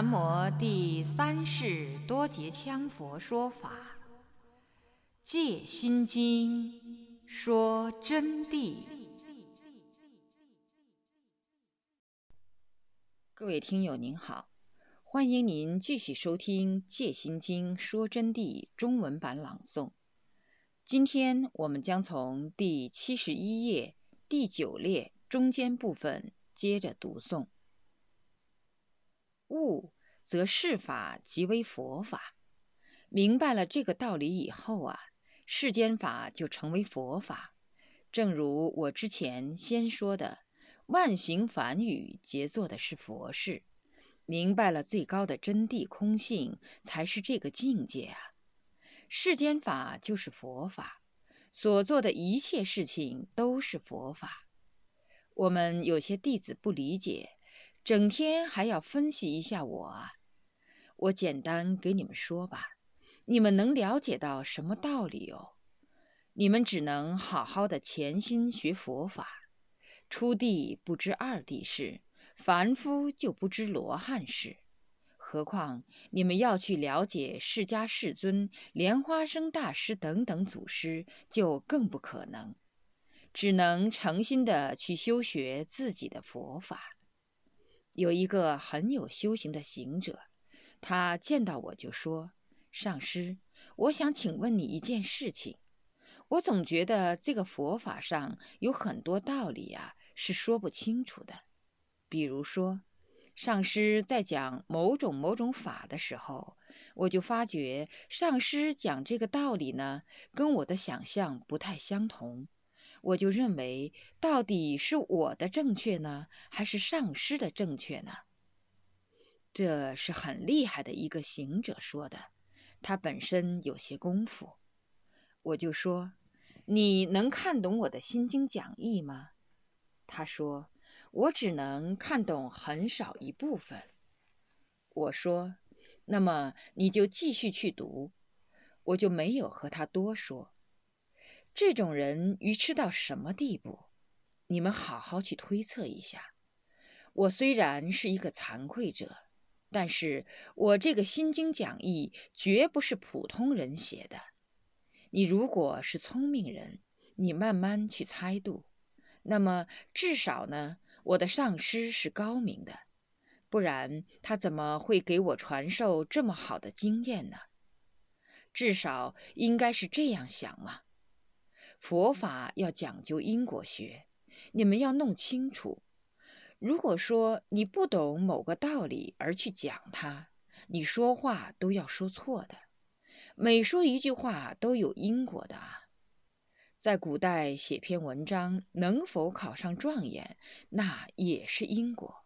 南无第三世多杰羌佛说法，《戒心经》说真谛。各位听友您好，欢迎您继续收听《戒心经》说真谛中文版朗诵。今天我们将从第七十一页第九列中间部分接着读诵。悟则世法即为佛法，明白了这个道理以后啊，世间法就成为佛法。正如我之前先说的，万行梵语皆做的是佛事。明白了最高的真谛空性，才是这个境界啊。世间法就是佛法，所做的一切事情都是佛法。我们有些弟子不理解。整天还要分析一下我！我简单给你们说吧，你们能了解到什么道理哦？你们只能好好的潜心学佛法。初地不知二地事，凡夫就不知罗汉事。何况你们要去了解释迦世尊、莲花生大师等等祖师，就更不可能。只能诚心的去修学自己的佛法。有一个很有修行的行者，他见到我就说：“上师，我想请问你一件事情。我总觉得这个佛法上有很多道理呀，是说不清楚的。比如说，上师在讲某种某种法的时候，我就发觉上师讲这个道理呢，跟我的想象不太相同。”我就认为，到底是我的正确呢，还是上师的正确呢？这是很厉害的一个行者说的，他本身有些功夫。我就说：“你能看懂我的心经讲义吗？”他说：“我只能看懂很少一部分。”我说：“那么你就继续去读。”我就没有和他多说。这种人愚痴到什么地步？你们好好去推测一下。我虽然是一个惭愧者，但是我这个心经讲义绝不是普通人写的。你如果是聪明人，你慢慢去猜度。那么至少呢，我的上师是高明的，不然他怎么会给我传授这么好的经验呢？至少应该是这样想嘛。佛法要讲究因果学，你们要弄清楚。如果说你不懂某个道理而去讲它，你说话都要说错的。每说一句话都有因果的啊。在古代写篇文章能否考上状元，那也是因果。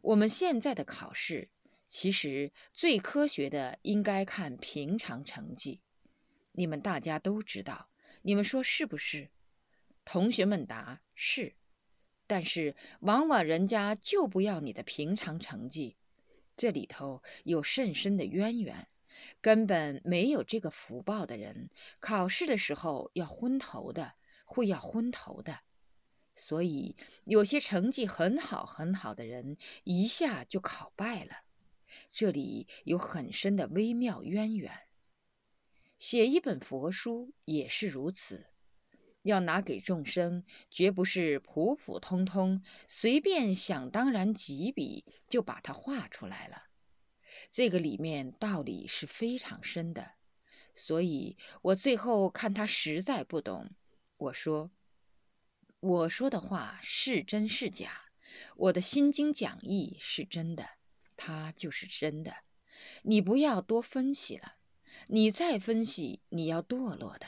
我们现在的考试，其实最科学的应该看平常成绩。你们大家都知道。你们说是不是？同学们答是，但是往往人家就不要你的平常成绩，这里头有甚深的渊源，根本没有这个福报的人，考试的时候要昏头的，会要昏头的。所以有些成绩很好很好的人，一下就考败了，这里有很深的微妙渊源。写一本佛书也是如此，要拿给众生，绝不是普普通通、随便想当然几笔就把它画出来了。这个里面道理是非常深的，所以我最后看他实在不懂，我说：“我说的话是真是假？我的心经讲义是真的，它就是真的，你不要多分析了。”你再分析，你要堕落的。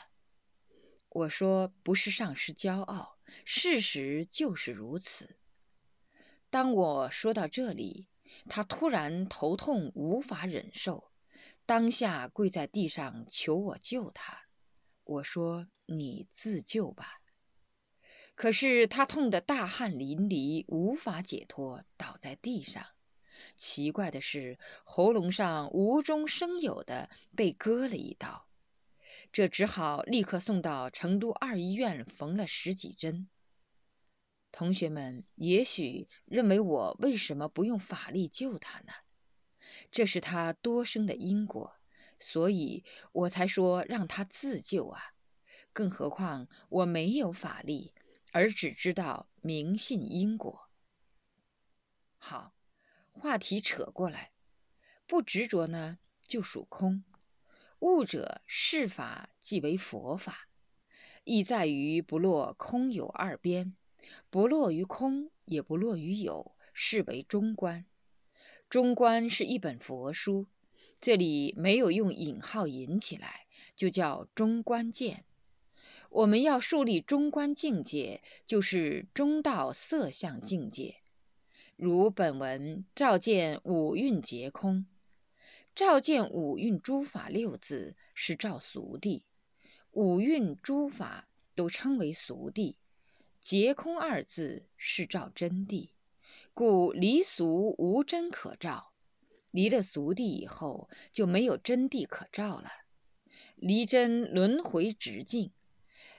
我说不是上师骄傲，事实就是如此。当我说到这里，他突然头痛无法忍受，当下跪在地上求我救他。我说你自救吧。可是他痛得大汗淋漓，无法解脱，倒在地上。奇怪的是，喉咙上无中生有的被割了一刀，这只好立刻送到成都二医院缝了十几针。同学们也许认为我为什么不用法力救他呢？这是他多生的因果，所以我才说让他自救啊。更何况我没有法力，而只知道明信因果。好，话题扯过来，不执着呢，就属空。悟者是法即为佛法，意在于不落空有二边，不落于空，也不落于有，是为中观。中观是一本佛书，这里没有用引号引起来，就叫中观见。我们要树立中观境界，就是中道色相境界。如本文照见五蕴皆空，照见五蕴诸法六字是照俗谛，五蕴诸法都称为俗谛，皆空二字是照真谛。故离俗无真可照，离了俗谛以后，就没有真谛可照了。离真轮回直境，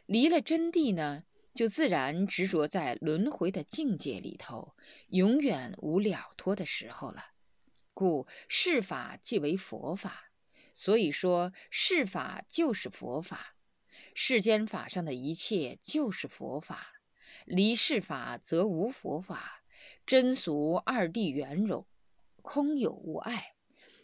离了真谛呢，就自然执着在轮回的境界里头，永远无了脱的时候了。故世法即为佛法，所以说世法就是佛法，世间法上的一切就是佛法，离世法则无佛法。真俗二谛圆融，空有无碍，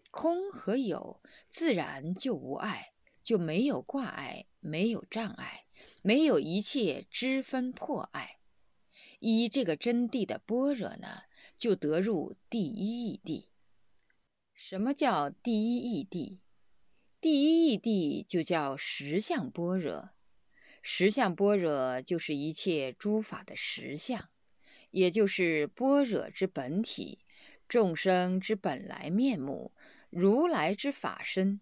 空和有自然就无碍，就没有挂碍，没有障碍，没有一切知分破碍。依这个真谛的般若呢，就得入第一义谛。什么叫第一义谛？第一义谛就叫实相般若。实相般若就是一切诸法的实相。也就是般若之本体，众生之本来面目，如来之法身，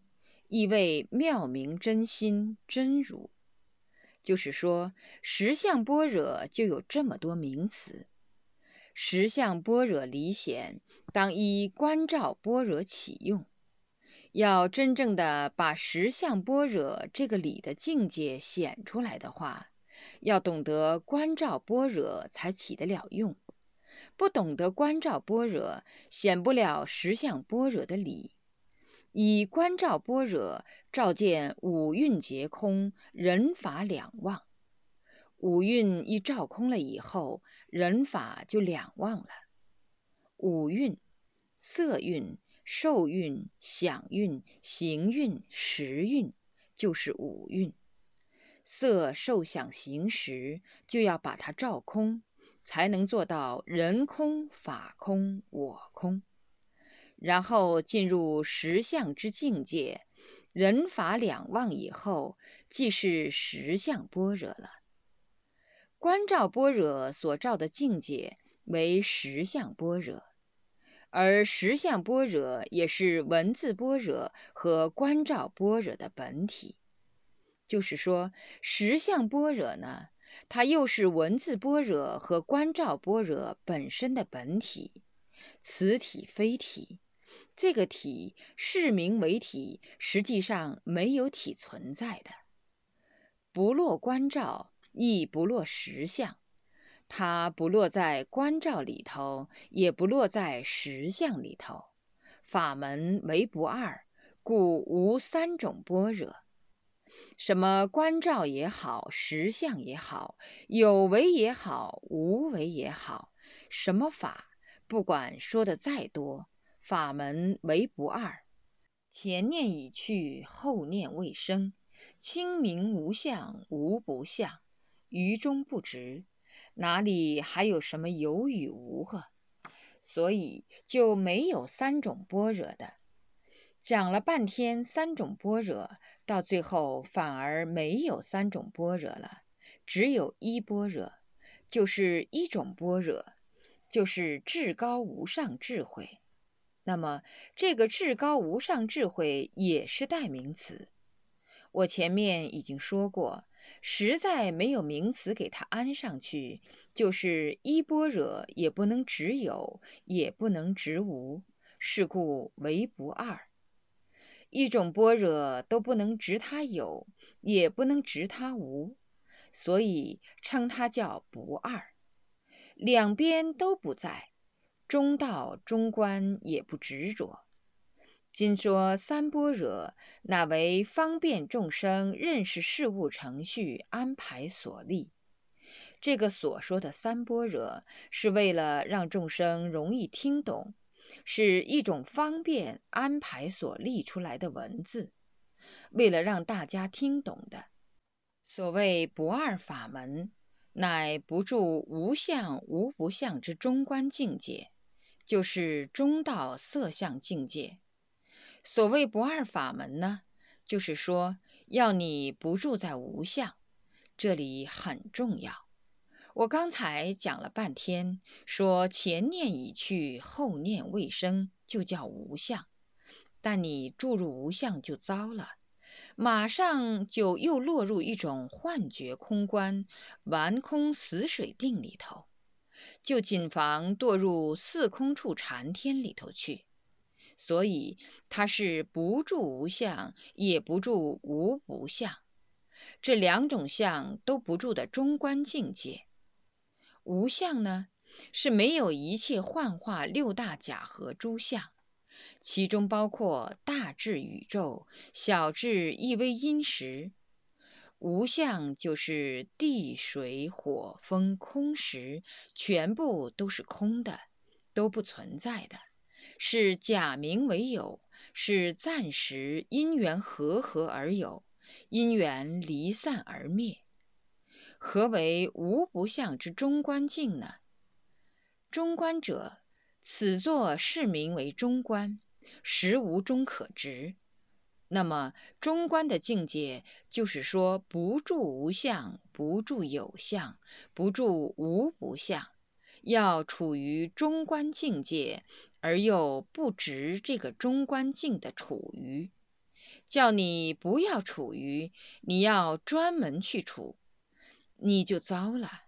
亦为妙明真心真如。就是说，实相般若就有这么多名词。实相般若离显，当依观照般若起用。要真正的把实相般若这个理的境界显出来的话。要懂得观照般若，才起得了用；不懂得观照般若，显不了实相般若的理。以观照般若，照见五蕴皆空，人法两忘。五蕴一照空了以后，人法就两忘了。五蕴：色蕴、受蕴、想蕴、行蕴、识蕴，就是五蕴。色受想行识，就要把它照空，才能做到人空、法空、我空。然后进入实相之境界，人法两忘以后，即是实相般若了。观照般若所照的境界为实相般若，而实相般若也是文字般若和观照般若的本体。就是说，实相般若呢，它又是文字般若和观照般若本身的本体，此体非体。这个体是名为体，实际上没有体存在的。不落观照，亦不落实相。它不落在观照里头，也不落在实相里头。法门为不二，故无三种般若。什么观照也好，实相也好，有为也好，无为也好，什么法，不管说的再多，法门为不二。前念已去，后念未生，清明无相，无不相，于中不执，哪里还有什么有与无和？所以就没有三种般若的。讲了半天三种般若。到最后反而没有三种般若了，只有一般若，就是一种般若，就是至高无上智慧。那么这个至高无上智慧也是代名词。我前面已经说过，实在没有名词给它安上去，就是一般若也不能只有，也不能直无，是故为不二。一种般若都不能执它有，也不能执它无，所以称它叫不二。两边都不在，中道中观也不执着。今说三般若，乃为方便众生认识事物程序安排所立。这个所说的三般若，是为了让众生容易听懂，是一种方便安排所立出来的文字，为了让大家听懂的。所谓不二法门，乃不住无相无不相之中观境界，就是中道色相境界。所谓不二法门呢，就是说要你不住在无相，这里很重要。我刚才讲了半天，说前念已去，后念未生，就叫无相。但你注入无相就糟了，马上就又落入一种幻觉空观、玩空死水定里头，就谨防堕入四空处禅天里头去。所以他是不住无相，也不住无不相，这两种相都不住的中观境界。无相呢，是没有一切幻化六大假合诸相，其中包括大智宇宙、小智一微因时。无相就是地水火风空时，全部都是空的，都不存在的。是假名为有，是暂时因缘和合而有，因缘离散而灭。何为无不相之中观境呢？中观者，此作是名为中观，实无中可执。那么中观的境界，就是说不住无相，不住有相，不住无不相。要处于中观境界，而又不执这个中观境的处于，叫你不要处于，你要专门去处，你就糟了。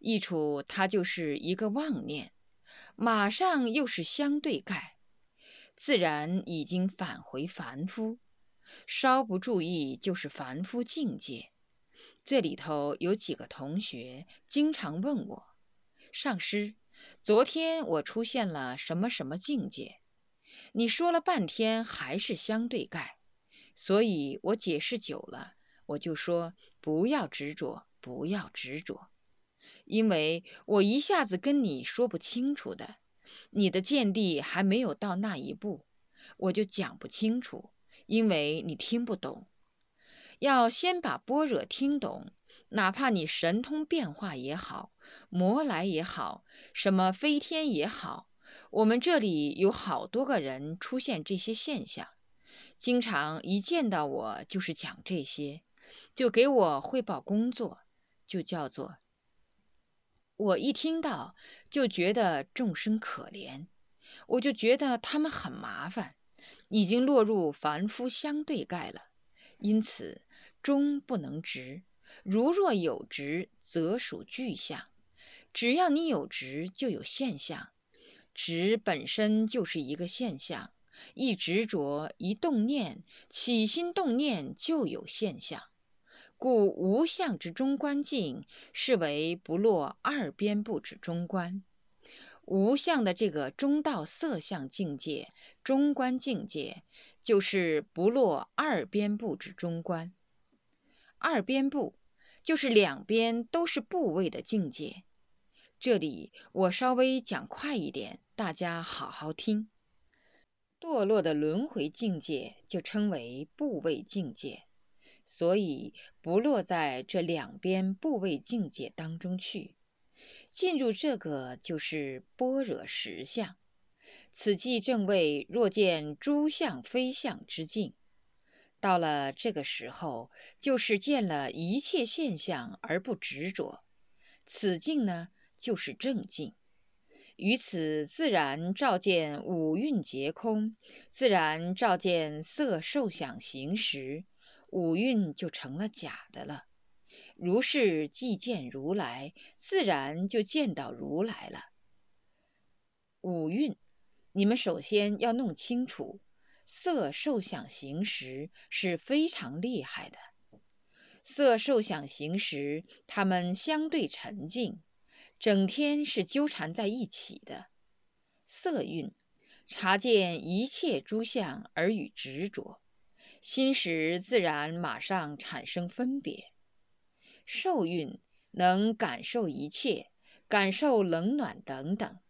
一处，它就是一个妄念，马上又是相对盖，自然已经返回凡夫。稍不注意，就是凡夫境界。这里头有几个同学经常问我。上师，昨天我出现了什么什么境界？你说了半天还是相对盖，所以我解释久了，我就说不要执着，不要执着，因为我一下子跟你说不清楚的，你的见地还没有到那一步，我就讲不清楚，因为你听不懂，要先把般若听懂，哪怕你神通变化也好。魔来也好，什么飞天也好，我们这里有好多个人出现这些现象，经常一见到我就是讲这些，就给我汇报工作，就叫做我一听到就觉得众生可怜，我就觉得他们很麻烦，已经落入凡夫相对盖了，因此终不能直，如若有直，则属具象。只要你有执，就有现象。执本身就是一个现象，一执着，一动念，起心动念就有现象。故无相之中观境，是为不落二边不止中观。无相的这个中道色相境界，中观境界，就是不落二边部之中观。二边部，就是两边都是部位的境界。这里我稍微讲快一点，大家好好听。堕落的轮回境界就称为部位境界，所以不落在这两边部位境界当中去。进入这个就是般若实相，此即正位若见诸相非相之境。到了这个时候，就是见了一切现象而不执着，此境呢？就是正境，于此自然照见五蕴皆空，自然照见色受想行识，五蕴就成了假的了。如是即见如来，自然就见到如来了。五蕴，你们首先要弄清楚，色受想行识是非常厉害的。色受想行识，它们相对沉静。整天是纠缠在一起的色蕴，察见一切诸相而与执着，心识自然马上产生分别。受蕴能感受一切，感受冷暖等等。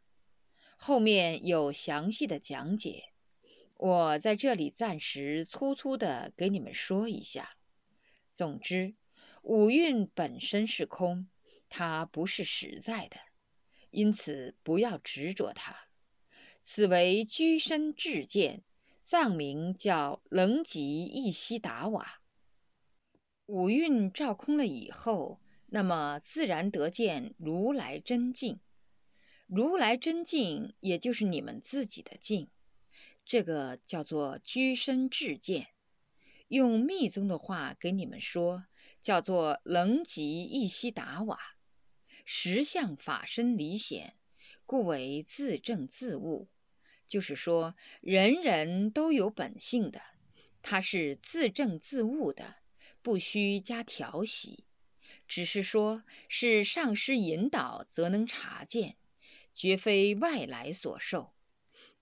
后面有详细的讲解，我在这里暂时粗粗的给你们说一下。总之，五蕴本身是空，它不是实在的，因此不要执着它。此为居身智见，藏名叫楞吉一悉达瓦。五蕴照空了以后，那么自然得见如来真境。如来真境，也就是你们自己的境，这个叫做居身智见。用密宗的话给你们说，叫做楞吉一悉达瓦，实相法身离显。故为自证自悟，就是说人人都有本性的，他是自证自悟的，不需加调习，只是说是上师引导，则能察见，绝非外来所受。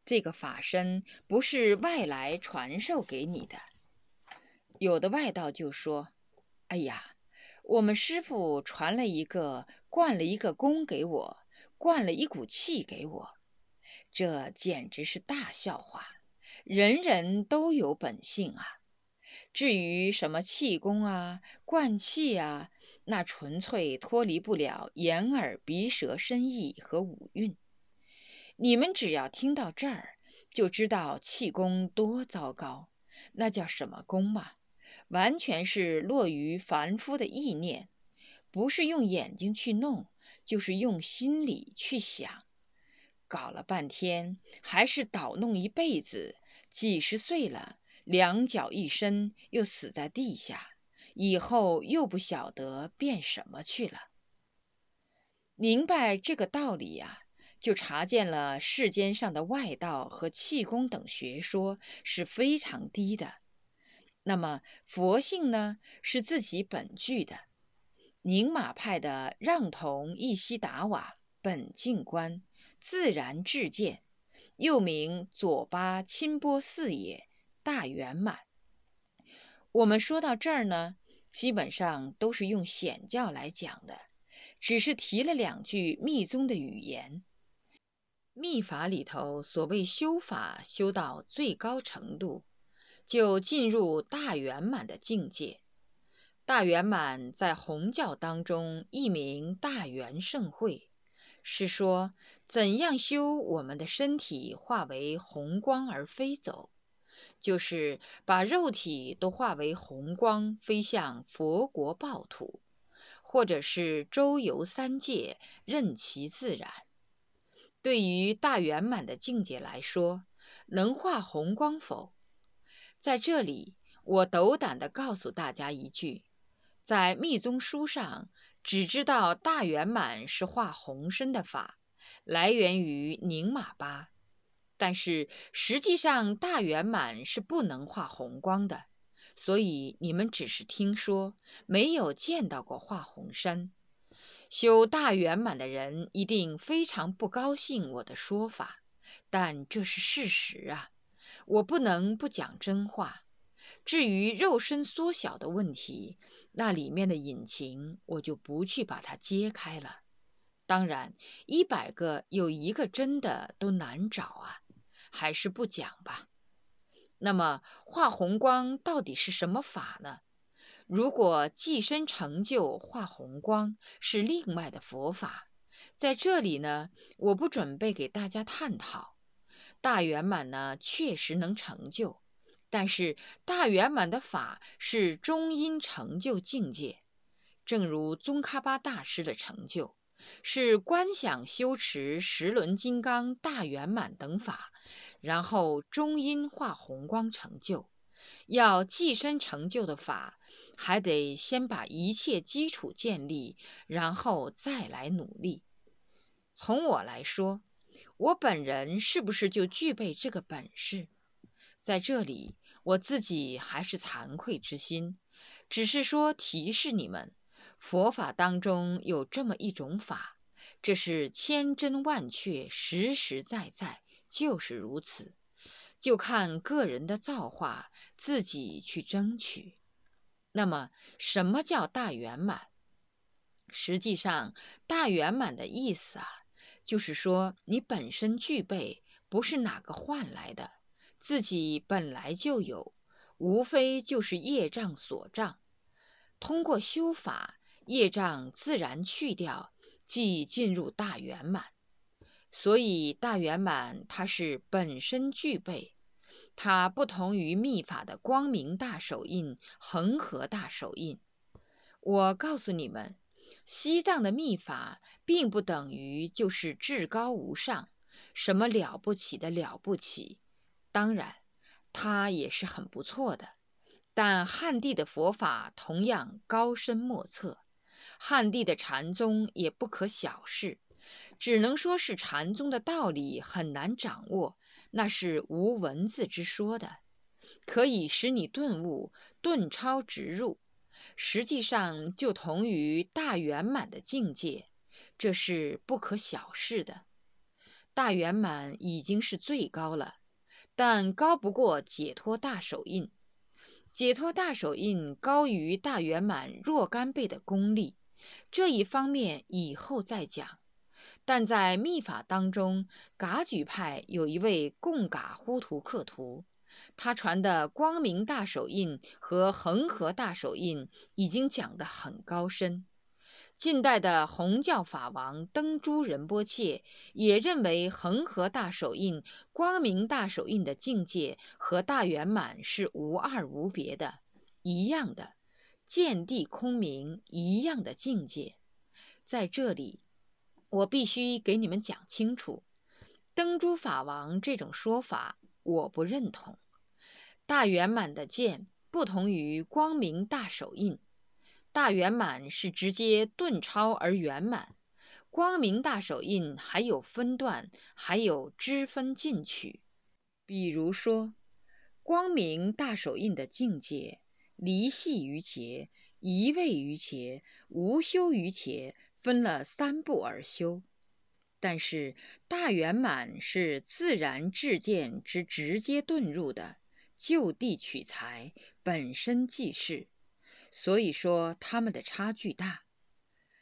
这个法身不是外来传授给你的。有的外道就说：“哎呀，我们师傅传了一个，灌了一个功给我。”灌了一股气给我，这简直是大笑话。人人都有本性啊，至于什么气功啊、灌气啊，那纯粹脱离不了眼耳鼻舌身意和五蕴。你们只要听到这儿，就知道气功多糟糕。那叫什么功嘛？完全是落于凡夫的意念，不是用眼睛去弄。就是用心里去想，搞了半天还是捣弄一辈子，几十岁了，两脚一伸又死在地下，以后又不晓得变什么去了。明白这个道理呀，就察见了世间上的外道和气功等学说是非常低的。那么佛性呢，是自己本具的。宁玛派的让同一悉达瓦本净观自然智见，又名左巴钦波四也大圆满。我们说到这儿呢，基本上都是用显教来讲的，只是提了两句密宗的语言。密法里头所谓修法修到最高程度，就进入大圆满的境界。大圆满在红教当中一名大圆盛会，是说怎样修我们的身体化为红光而飞走，就是把肉体都化为红光飞向佛国报土，或者是周游三界，任其自然。对于大圆满的境界来说，能化红光否？在这里，我斗胆地告诉大家一句。在密宗书上，只知道大圆满是化红身的法，来源于宁玛巴。但是实际上，大圆满是不能化红光的，所以你们只是听说，没有见到过化红身。修大圆满的人一定非常不高兴我的说法，但这是事实啊，我不能不讲真话。至于肉身缩小的问题，那里面的隐情，我就不去把它揭开了。当然，一百个有一个真的都难找啊，还是不讲吧。那么，化红光到底是什么法呢？如果寄身成就化红光是另外的佛法，在这里呢，我不准备给大家探讨。大圆满呢，确实能成就。但是大圆满的法是中阴成就境界，正如宗喀巴大师的成就，是观想修持十轮金刚大圆满等法，然后中阴化红光成就。要寄身成就的法，还得先把一切基础建立，然后再来努力。从我来说，我本人是不是就具备这个本事？在这里，我自己还是惭愧之心，只是说提示你们，佛法当中有这么一种法，这是千真万确、实实在在、就是如此，就看个人的造化，自己去争取。那么，什么叫大圆满？实际上，大圆满的意思啊，就是说你本身具备，不是哪个换来的，自己本来就有，无非就是业障所障。通过修法，业障自然去掉，即进入大圆满。所以，大圆满它是本身具备，它不同于密法的光明大手印、恒河大手印。我告诉你们，西藏的密法并不等于就是至高无上，什么了不起的了不起。当然，它也是很不错的。但汉地的佛法同样高深莫测，汉地的禅宗也不可小视，只能说是禅宗的道理很难掌握，那是无文字之说的，可以使你顿悟、顿超直入，实际上就同于大圆满的境界，这是不可小视的。大圆满已经是最高了，但高不过解脱大手印。解脱大手印高于大圆满若干倍的功力，这一方面以后再讲。但在密法当中，噶举派有一位贡噶呼图克图，他传的光明大手印和恒河大手印已经讲得很高深。近代的红教法王登珠仁波切也认为恒河大手印、光明大手印的境界和大圆满是无二无别的，一样的见地空明一样的境界。在这里，我必须给你们讲清楚，灯珠法王这种说法我不认同。大圆满的剑不同于光明大手印。大圆满是直接顿超而圆满，光明大手印还有分段，还有支分进取。比如说，光明大手印的境界，离系于劫，一位于劫，无修于劫，分了三步而修。但是大圆满是自然智见之直接遁入的，就地取材，本身即是。所以说他们的差距大。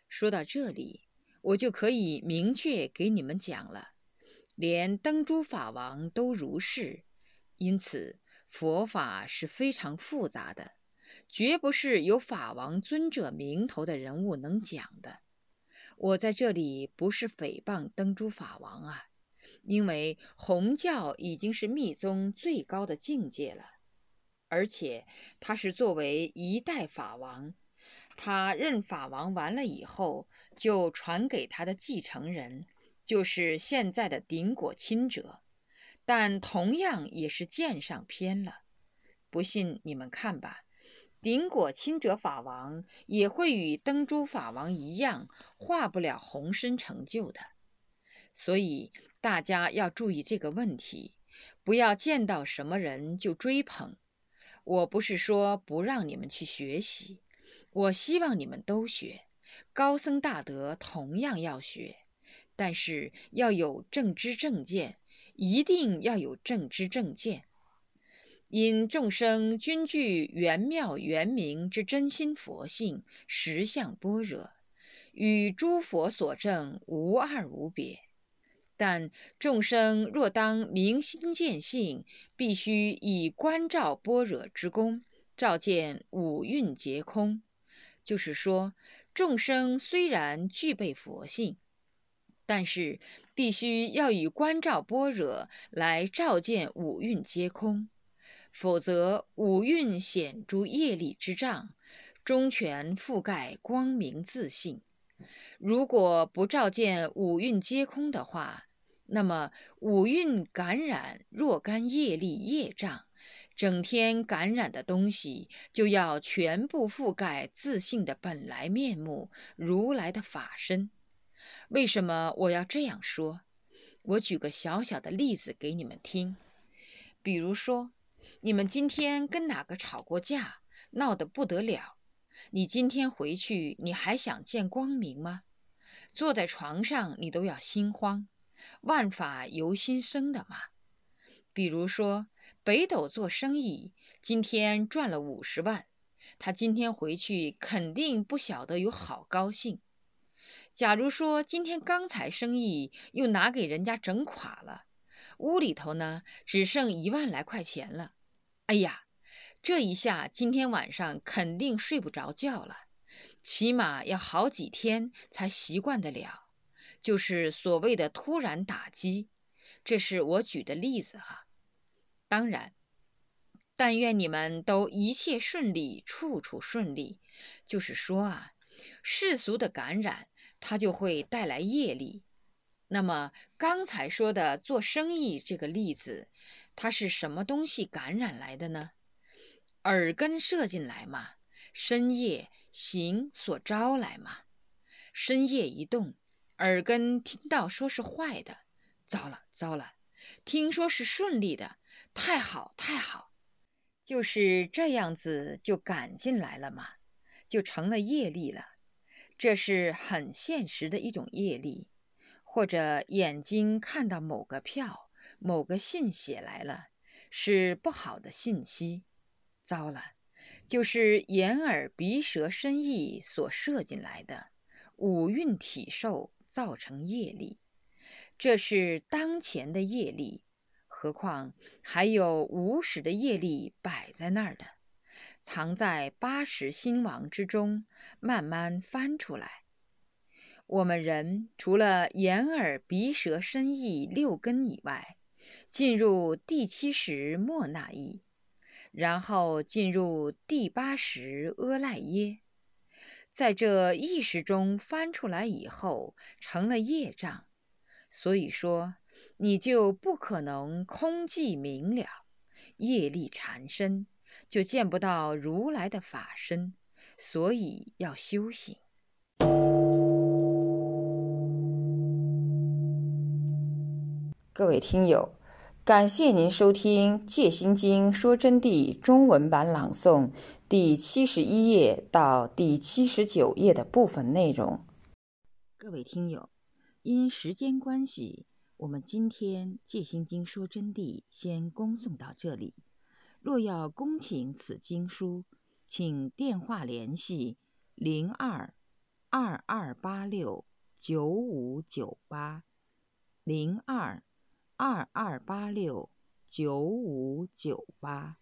说到这里，我就可以明确给你们讲了，连灯珠法王都如是。因此，佛法是非常复杂的，绝不是有法王尊者名头的人物能讲的。我在这里不是诽谤灯珠法王啊，因为红教已经是密宗最高的境界了。而且他是作为一代法王，他任法王完了以后，就传给他的继承人，就是现在的顶果亲者，但同样也是剑上偏了。不信你们看吧，顶果亲者法王也会与登珠法王一样，化不了红身成就的。所以大家要注意这个问题，不要见到什么人就追捧。我不是说不让你们去学习，我希望你们都学，高僧大德同样要学，但是要有正知正见，一定要有正知正见。因众生均具圆妙圆明之真心佛性实相般若，与诸佛所证无二无别。但众生若当明心见性，必须以观照般若之功，照见五蕴皆空。就是说，众生虽然具备佛性，但是必须要以观照般若来照见五蕴皆空，否则五蕴显诸业力之障，中全覆盖光明自信。如果不照见五蕴皆空的话，那么五蕴感染若干业力业障，整天感染的东西就要全部覆盖自信的本来面目如来的法身。为什么我要这样说？我举个小小的例子给你们听。比如说，你们今天跟哪个吵过架，闹得不得了，你今天回去，你还想见光明吗？坐在床上，你都要心慌。万法由心生的嘛。比如说，北斗做生意，今天赚了五十万，他今天回去肯定不晓得有好高兴。假如说今天钢材生意又拿给人家整垮了，屋里头呢只剩一万来块钱了，哎呀，这一下今天晚上肯定睡不着觉了，起码要好几天才习惯得了，就是所谓的突然打击。这是我举的例子哈。当然，但愿你们都一切顺利，处处顺利。就是说啊，世俗的感染。它就会带来业力。那么刚才说的做生意这个例子，它是什么东西感染来的呢？耳根射进来嘛，深夜行所招来嘛。深夜一动，耳根听到说是坏的，糟了糟了；听说是顺利的，太好太好。就是这样子就赶进来了嘛，就成了业力了。这是很现实的一种业力，或者眼睛看到某个票、某个信写来了，是不好的信息，糟了，就是眼耳鼻舌身意所射进来的五蕴体受造成业力，这是当前的业力，何况还有无始的业力摆在那儿的。藏在八十心王之中，慢慢翻出来。我们人除了眼耳鼻舌身意六根以外，进入第七识莫那意，然后进入第八识阿赖耶，在这意识中翻出来以后，成了业障。所以说，你就不可能空寂明了，业力缠身。就见不到如来的法身，所以要修行。各位听友，感谢您收听《戒心经说真谛》中文版朗诵第七十一页到第七十九页的部分内容。各位听友，因时间关系，我们今天《戒心经说真谛》先恭送到这里。若要恭请此经书，请电话联系零二二二八六九五九八零二二二八六九五九八。